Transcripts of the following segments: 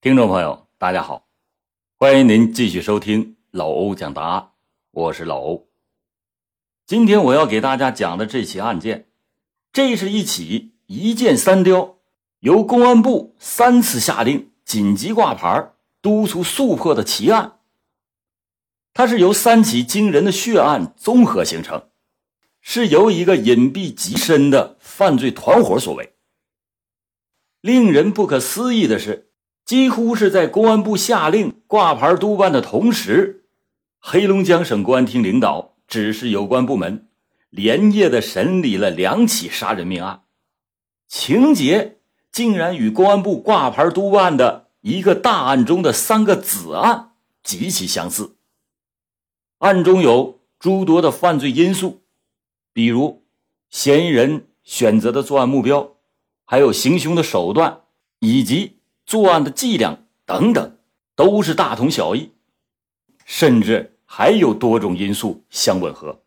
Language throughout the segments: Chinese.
听众朋友，大家好，欢迎您继续收听老欧讲答案，我是老欧。今天我要给大家讲的这起案件，这是一起一箭三雕，由公安部三次下令紧急挂牌、督促速破的奇案。它是由三起惊人的血案综合形成，是由一个隐蔽极深的犯罪团伙所为。令人不可思议的是。几乎是在公安部下令挂牌督办的同时，黑龙江省公安厅领导指示有关部门连夜的审理了两起杀人命案，情节竟然与公安部挂牌督办的一个大案中的三个子案极其相似。案中有诸多的犯罪因素，比如嫌疑人选择的作案目标，还有行凶的手段，以及。作案的伎俩等等，都是大同小异，甚至还有多种因素相吻合。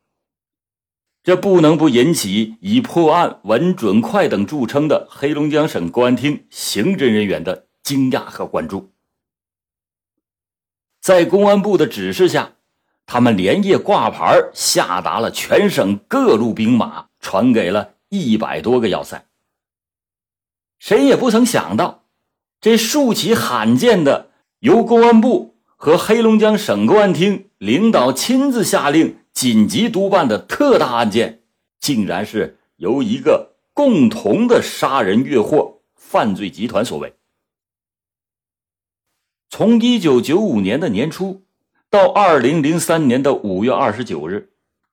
这不能不引起以破案稳、准、快等著称的黑龙江省公安厅刑侦人员的惊讶和关注。在公安部的指示下，他们连夜挂牌，下达了全省各路兵马，传给了一百多个要塞。谁也不曾想到。这数起罕见的由公安部和黑龙江省公安厅领导亲自下令紧急督办的特大案件，竟然是由一个共同的杀人越货犯罪集团所为。从一九九五年的年初到二零零三年的五月二十九日，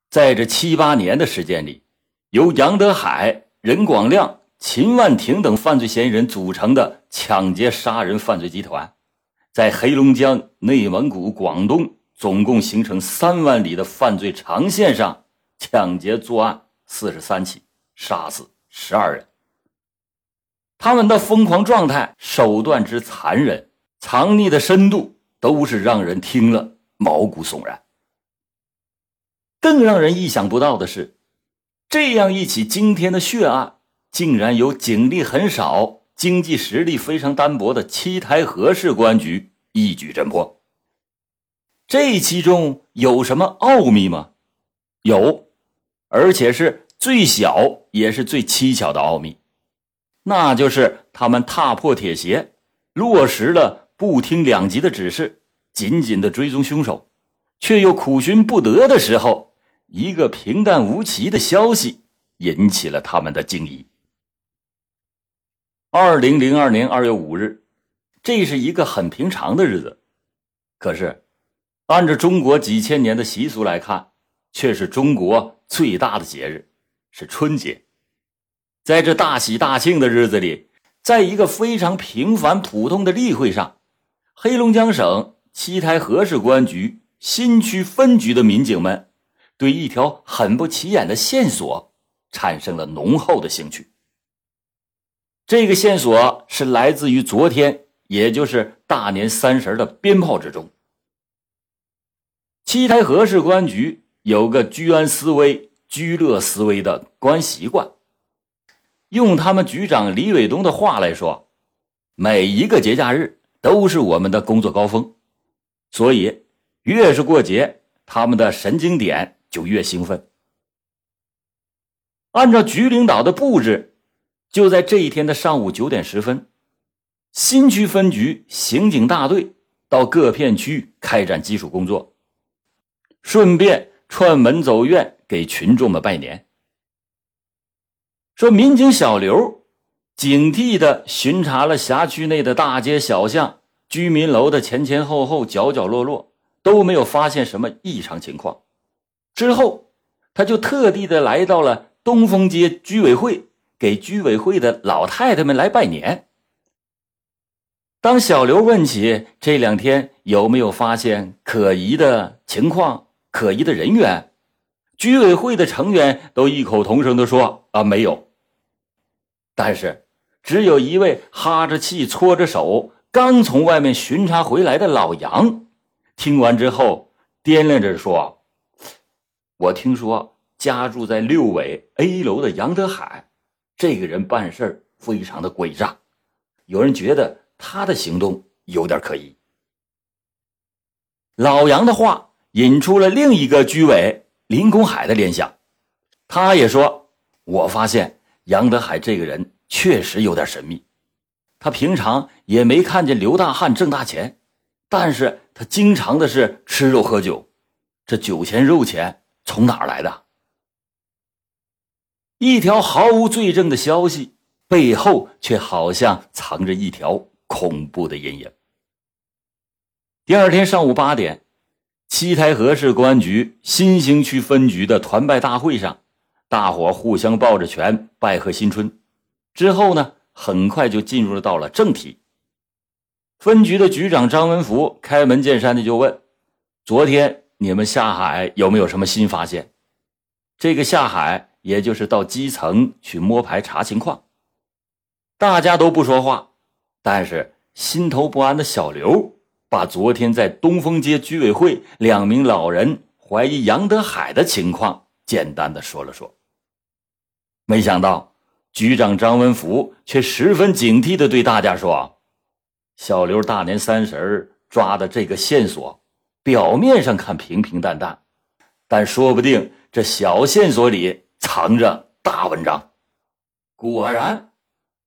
在这七八年的时间里，由杨德海、任广亮。秦万庭等犯罪嫌疑人组成的抢劫杀人犯罪集团，在黑龙江、内蒙古、广东总共形成三万里的犯罪长线上，抢劫作案四十三起，杀死十二人。他们的疯狂状态、手段之残忍、藏匿的深度，都是让人听了毛骨悚然。更让人意想不到的是，这样一起惊天的血案。竟然由警力很少、经济实力非常单薄的七台河市公安局一举侦破。这其中有什么奥秘吗？有，而且是最小也是最蹊跷的奥秘，那就是他们踏破铁鞋，落实了不听两级的指示，紧紧的追踪凶手，却又苦寻不得的时候，一个平淡无奇的消息引起了他们的惊疑。二零零二年二月五日，这是一个很平常的日子，可是，按照中国几千年的习俗来看，却是中国最大的节日，是春节。在这大喜大庆的日子里，在一个非常平凡普通的例会上，黑龙江省七台河市公安局新区分局的民警们，对一条很不起眼的线索产生了浓厚的兴趣。这个线索是来自于昨天，也就是大年三十的鞭炮之中。七台河市公安局有个居安思危、居乐思危的公安习惯，用他们局长李伟东的话来说，每一个节假日都是我们的工作高峰，所以越是过节，他们的神经点就越兴奋。按照局领导的布置。就在这一天的上午九点十分，新区分局刑警大队到各片区开展基础工作，顺便串门走院给群众们拜年。说民警小刘警惕的巡查了辖区内的大街小巷、居民楼的前前后后、角角落落，都没有发现什么异常情况。之后，他就特地的来到了东风街居委会。给居委会的老太太们来拜年。当小刘问起这两天有没有发现可疑的情况、可疑的人员，居委会的成员都异口同声的说：“啊，没有。”但是，只有一位哈着气、搓着手，刚从外面巡查回来的老杨，听完之后掂量着说：“我听说家住在六委 A 楼的杨德海。”这个人办事非常的诡诈，有人觉得他的行动有点可疑。老杨的话引出了另一个居委林公海的联想，他也说：“我发现杨德海这个人确实有点神秘。他平常也没看见刘大汉挣大钱，但是他经常的是吃肉喝酒，这酒钱肉钱从哪儿来的？一条毫无罪证的消息背后，却好像藏着一条恐怖的阴影。”第二天上午八点，七台河市公安局新兴区分局的团拜大会上，大伙互相抱着拳拜贺新春。之后呢，很快就进入到了正题。分局的局长张文福开门见山的就问：“昨天你们下海有没有什么新发现？”这个下海，也就是到基层去摸排查情况。大家都不说话，但是心头不安的小刘。把昨天在东风街居委会两名老人怀疑杨德海的情况简单的说了说。没想到局长张文福却十分警惕的对大家说：“小刘大年三十抓的这个线索，表面上看平平淡淡，但说不定这小线索里藏着大文章。”果然，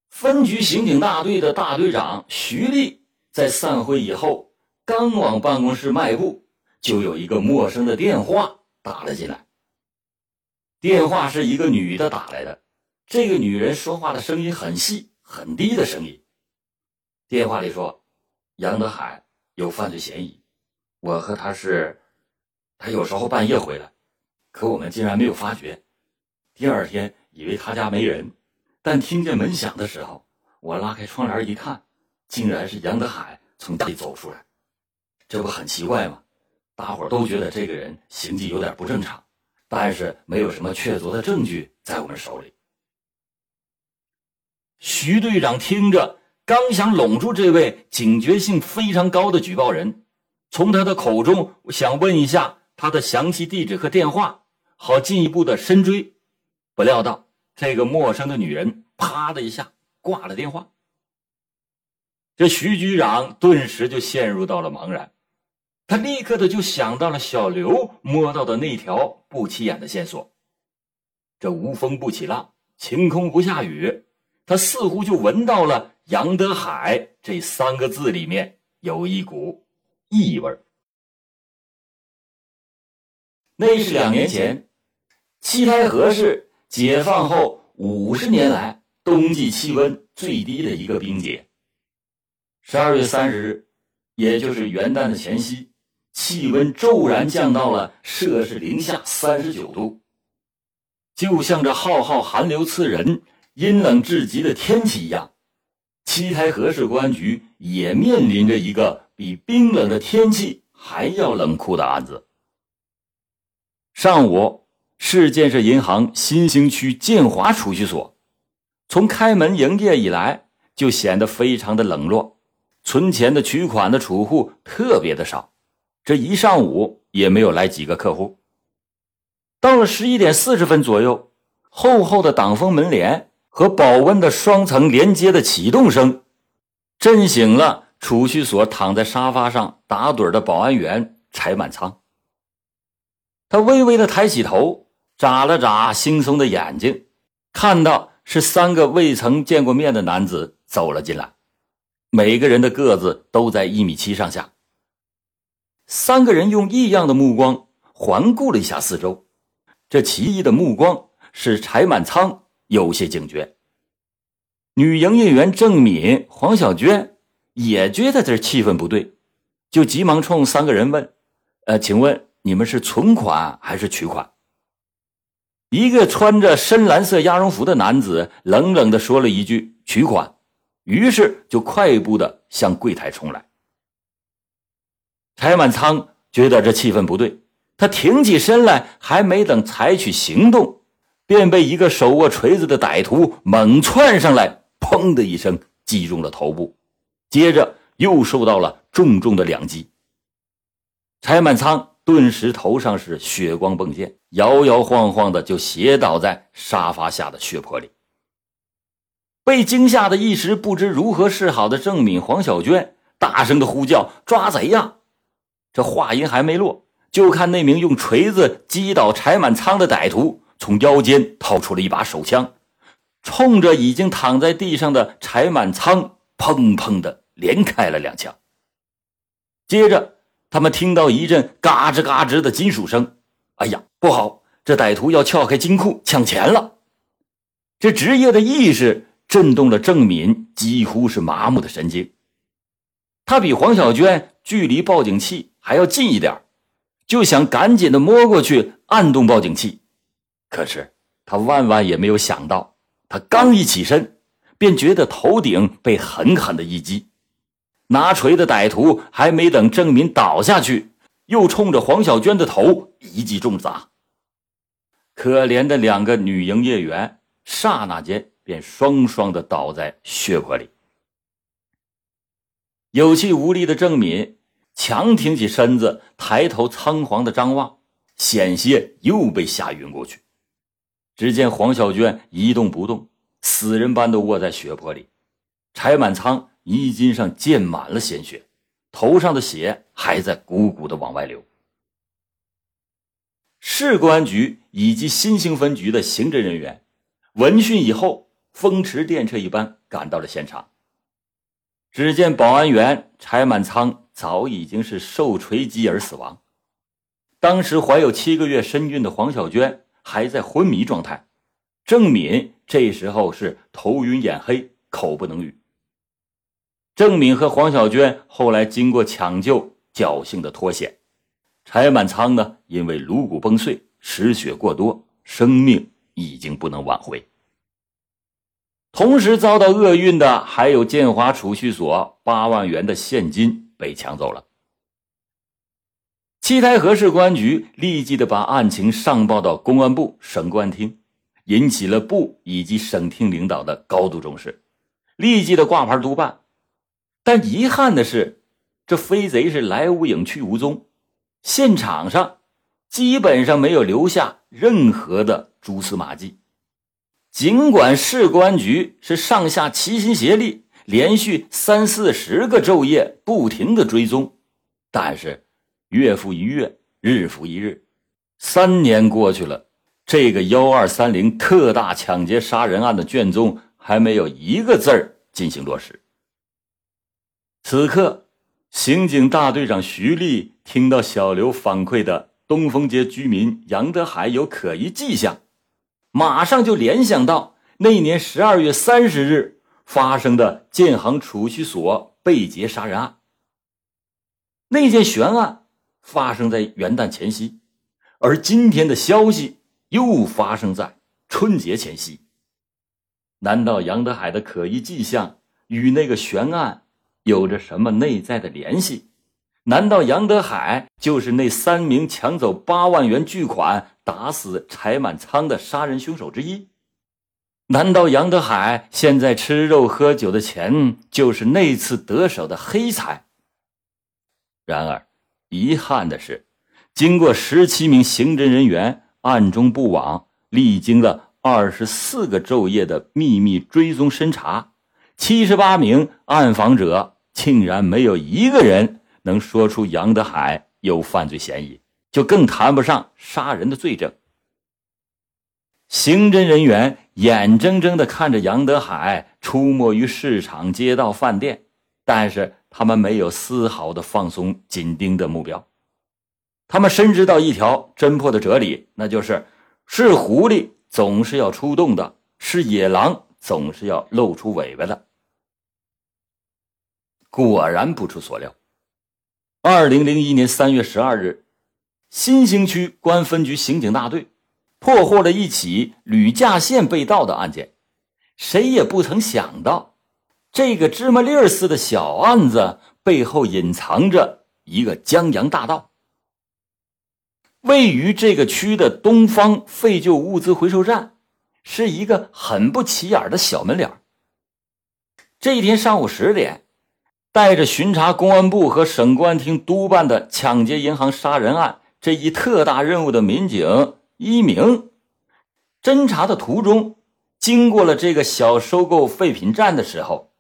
分局刑警大队的大队长徐丽在散会以后。刚往办公室迈步，就有一个陌生的电话打了进来。电话是一个女的打来的，这个女人说话的声音很细很低的声音。电话里说：“杨德海有犯罪嫌疑，我和他是，他有时候半夜回来，可我们竟然没有发觉。第二天以为他家没人，但听见门响的时候，我拉开窗帘一看，竟然是杨德海从家里走出来。”这不很奇怪吗？大伙都觉得这个人行迹有点不正常，但是没有什么确凿的证据在我们手里。徐队长听着，刚想拢住这位警觉性非常高的举报人，从他的口中想问一下他的详细地址和电话，好进一步的深追，不料到这个陌生的女人啪的一下挂了电话。这徐局长顿时就陷入到了茫然。他立刻的就想到了小刘摸到的那条不起眼的线索。这无风不起浪，晴空不下雨，他似乎就闻到了“杨德海”这三个字里面有一股异味。那是两年前，七台河市解放后五十年来冬季气温最低的一个冰节。十二月三十日，也就是元旦的前夕。气温骤然降到了摄氏零下三十九度，就像这浩浩寒流刺人、阴冷至极的天气一样，七台河市公安局也面临着一个比冰冷的天气还要冷酷的案子。上午，市建设银行新兴区建华储蓄所，从开门营业以来就显得非常的冷落，存钱的、取款的储户特别的少。这一上午也没有来几个客户。到了十一点四十分左右，厚厚的挡风门帘和保温的双层连接的启动声，震醒了储蓄所躺在沙发上打盹的保安员柴满仓。他微微的抬起头，眨了眨惺忪的眼睛，看到是三个未曾见过面的男子走了进来，每个人的个子都在一米七上下。三个人用异样的目光环顾了一下四周，这奇异的目光使柴满仓有些警觉。女营业员郑敏、黄小娟也觉得这气氛不对，就急忙冲三个人问：“呃，请问你们是存款还是取款？”一个穿着深蓝色鸭绒服的男子冷冷的说了一句：“取款。”于是就快步的向柜台冲来。柴满仓觉得这气氛不对，他挺起身来，还没等采取行动，便被一个手握锤子的歹徒猛窜上来，砰的一声击中了头部，接着又受到了重重的两击。柴满仓顿时头上是血光迸溅，摇摇晃晃的就斜倒在沙发下的血泊里。被惊吓的一时不知如何是好的郑敏、黄小娟。大声的呼叫：“抓贼呀！”这话音还没落，就看那名用锤子击倒柴满仓的歹徒从腰间掏出了一把手枪，冲着已经躺在地上的柴满仓砰砰的连开了两枪。接着，他们听到一阵嘎吱嘎吱的金属声。哎呀，不好！这歹徒要撬开金库抢钱了。这职业的意识震动了郑敏，几乎是麻木的神经。他比黄小娟距离报警器还要近一点，就想赶紧的摸过去按动报警器。可是他万万也没有想到，他刚一起身，便觉得头顶被狠狠的一击。拿锤的歹徒还没等郑敏倒下去，又冲着黄小娟的头一记重砸。可怜的两个女营业员，刹那间便双双的倒在血泊里。有气无力的郑敏强挺起身子，抬头仓皇的张望，险些又被吓晕过去。只见黄小娟一动不动，死人般的卧在血泊里，柴满仓。衣襟上溅满了鲜血，头上的血还在鼓鼓的往外流。市公安局以及新兴分局的刑侦人员闻讯以后，风驰电掣一般赶到了现场。只见保安员柴满仓早已经是受锤击而死亡，当时怀有七个月身孕的黄小娟还在昏迷状态，郑敏这时候是头晕眼黑，口不能语。郑敏和黄小娟后来经过抢救，侥幸的脱险。柴满仓呢，因为颅骨崩碎，失血过多，生命已经不能挽回。同时遭到厄运的还有建华储蓄所八万元的现金被抢走了。七台河市公安局立即的把案情上报到公安部、省公安厅，引起了部以及省厅领导的高度重视，立即的挂牌督办。但遗憾的是，这飞贼是来无影去无踪，现场上基本上没有留下任何的蛛丝马迹。尽管市公安局是上下齐心协力，连续三四十个昼夜不停的追踪，但是月复一月，日复一日，三年过去了，这个幺二三零特大抢劫杀人案的卷宗还没有一个字儿进行落实。此刻，刑警大队长徐丽听到小刘反馈的东风街居民杨德海有可疑迹象，马上就联想到那年十二月三十日发生的建行储蓄所被劫杀人案。那件悬案发生在元旦前夕，而今天的消息又发生在春节前夕。难道杨德海的可疑迹象与那个悬案？有着什么内在的联系？难道杨德海就是那三名抢走八万元巨款、打死柴满仓的杀人凶手之一？难道杨德海现在吃肉喝酒的钱就是那次得手的黑财？然而，遗憾的是，经过十七名刑侦人员暗中布网，历经了二十四个昼夜的秘密追踪审查。七十八名暗访者竟然没有一个人能说出杨德海有犯罪嫌疑，就更谈不上杀人的罪证。刑侦人员眼睁睁的看着杨德海出没于市场、街道、饭店，但是他们没有丝毫的放松紧盯的目标。他们深知到一条侦破的哲理，那就是是狐狸总是要出动的，是野狼总是要露出尾巴的。果然不出所料，二零零一年三月十二日，新兴区公安分局刑警大队破获了一起铝架线被盗的案件。谁也不曾想到，这个芝麻粒儿似的小案子背后隐藏着一个江洋大盗。位于这个区的东方废旧物资回收站，是一个很不起眼的小门脸这一天上午十点。带着巡查公安部和省公安厅督办的抢劫银行杀人案这一特大任务的民警一鸣，侦查的途中，经过了这个小收购废品站的时候，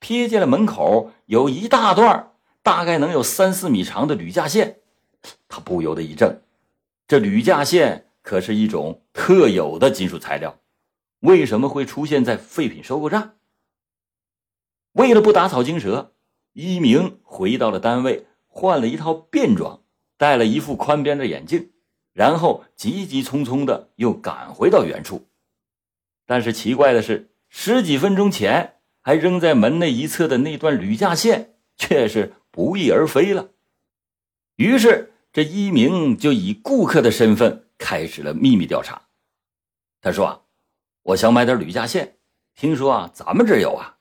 瞥见了门口有一大段大概能有三四米长的铝架线，他不由得一怔。这铝架线可是一种特有的金属材料，为什么会出现在废品收购站？为了不打草惊蛇，一鸣回到了单位，换了一套便装，戴了一副宽边的眼镜，然后急急匆匆的又赶回到原处。但是奇怪的是，十几分钟前还扔在门内一侧的那段铝架线却是不翼而飞了。于是。这一鸣就以顾客的身份开始了秘密调查。他说：“啊我想买点铝架线，听说啊，咱们这有啊。”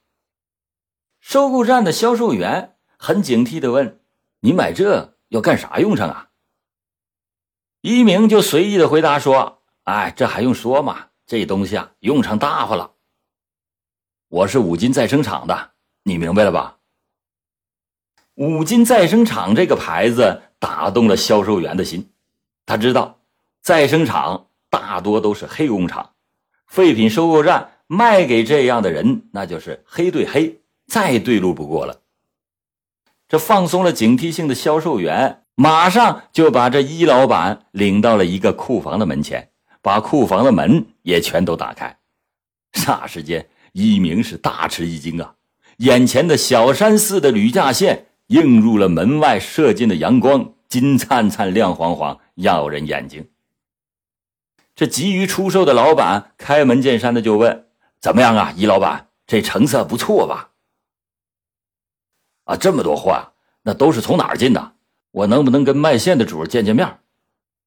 收购站的销售员很警惕的问：“你买这要干啥用上啊？”一鸣就随意的回答说：“哎，这还用说吗？这东西啊，用上大发了。我是五金再生厂的，你明白了吧？五金再生厂这个牌子。”打动了销售员的心，他知道再生厂大多都是黑工厂，废品收购站卖给这样的人，那就是黑对黑，再对路不过了。这放松了警惕性的销售员，马上就把这一老板领到了一个库房的门前，把库房的门也全都打开。霎时间，一鸣是大吃一惊啊！眼前的小山似的铝架线映入了门外射进的阳光。金灿灿、亮晃晃，耀人眼睛。这急于出售的老板开门见山的就问：“怎么样啊，易老板，这成色不错吧？”啊，这么多货啊，那都是从哪儿进的？我能不能跟卖线的主见见面？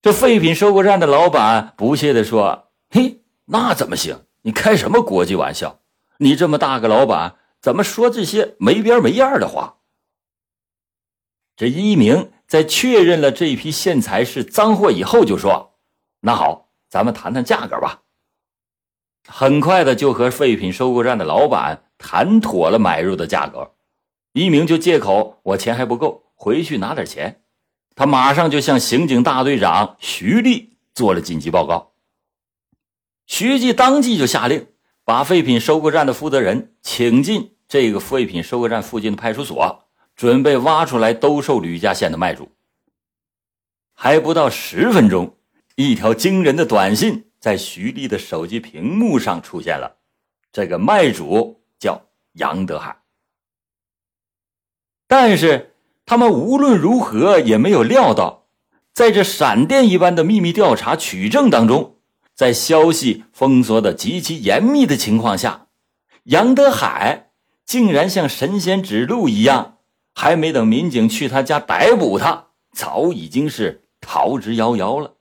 这废品收购站的老板不屑的说：“嘿，那怎么行？你开什么国际玩笑？你这么大个老板，怎么说这些没边没样的话？”这一鸣。在确认了这批线材是脏货以后，就说：“那好，咱们谈谈价格吧。”很快的就和废品收购站的老板谈妥了买入的价格。一鸣就借口我钱还不够，回去拿点钱。他马上就向刑警大队长徐立做了紧急报告。徐记当即就下令，把废品收购站的负责人请进这个废品收购站附近的派出所。准备挖出来兜售吕家县的卖主，还不到十分钟，一条惊人的短信在徐丽的手机屏幕上出现了。这个卖主叫杨德海，但是他们无论如何也没有料到，在这闪电一般的秘密调查取证当中，在消息封锁的极其严密的情况下，杨德海竟然像神仙指路一样。还没等民警去他家逮捕他，早已经是逃之夭夭了。